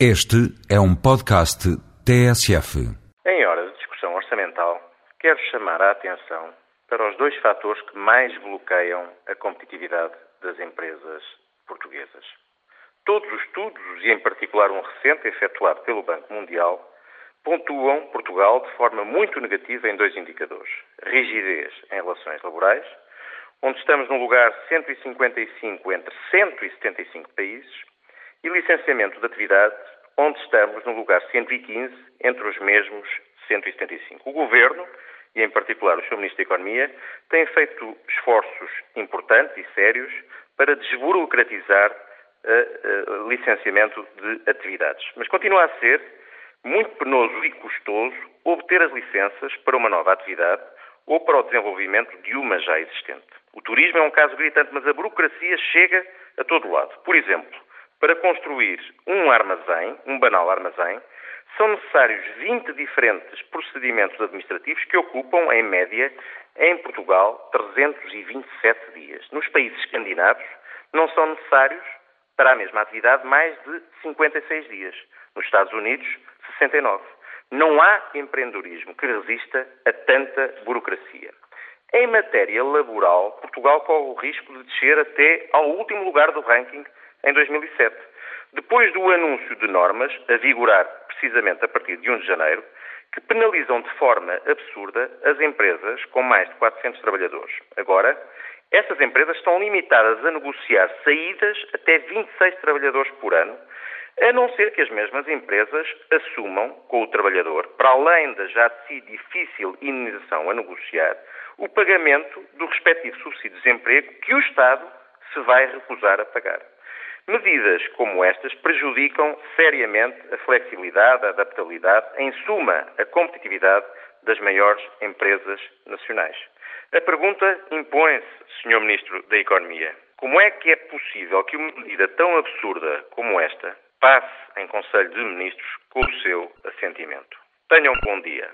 Este é um podcast TSF. Em hora de discussão orçamental, quero chamar a atenção para os dois fatores que mais bloqueiam a competitividade das empresas portuguesas. Todos os estudos, e em particular um recente efetuado pelo Banco Mundial, pontuam Portugal de forma muito negativa em dois indicadores: rigidez em relações laborais, onde estamos no lugar 155 entre 175 países, e licenciamento de atividades, onde estamos no lugar 115 entre os mesmos 175. O Governo, e em particular o Sr. Ministro da Economia, tem feito esforços importantes e sérios para desburocratizar o licenciamento de atividades. Mas continua a ser muito penoso e custoso obter as licenças para uma nova atividade ou para o desenvolvimento de uma já existente. O turismo é um caso gritante, mas a burocracia chega a todo lado. Por exemplo, para construir um armazém, um banal armazém, são necessários 20 diferentes procedimentos administrativos que ocupam, em média, em Portugal, 327 dias. Nos países escandinavos, não são necessários, para a mesma atividade, mais de 56 dias. Nos Estados Unidos, 69. Não há empreendedorismo que resista a tanta burocracia. Em matéria laboral, Portugal corre o risco de descer até ao último lugar do ranking em 2007. Depois do anúncio de normas, a vigorar precisamente a partir de 1 de janeiro, que penalizam de forma absurda as empresas com mais de 400 trabalhadores. Agora, essas empresas estão limitadas a negociar saídas até 26 trabalhadores por ano, a não ser que as mesmas empresas assumam com o trabalhador, para além da já de si difícil indenização a negociar, o pagamento do respectivo subsídio de desemprego que o Estado se vai recusar a pagar. Medidas como estas prejudicam seriamente a flexibilidade, a adaptabilidade, em suma, a competitividade das maiores empresas nacionais. A pergunta impõe-se, Sr. Ministro da Economia. Como é que é possível que uma medida tão absurda como esta passe em Conselho de Ministros com o seu assentimento? Tenham um bom dia.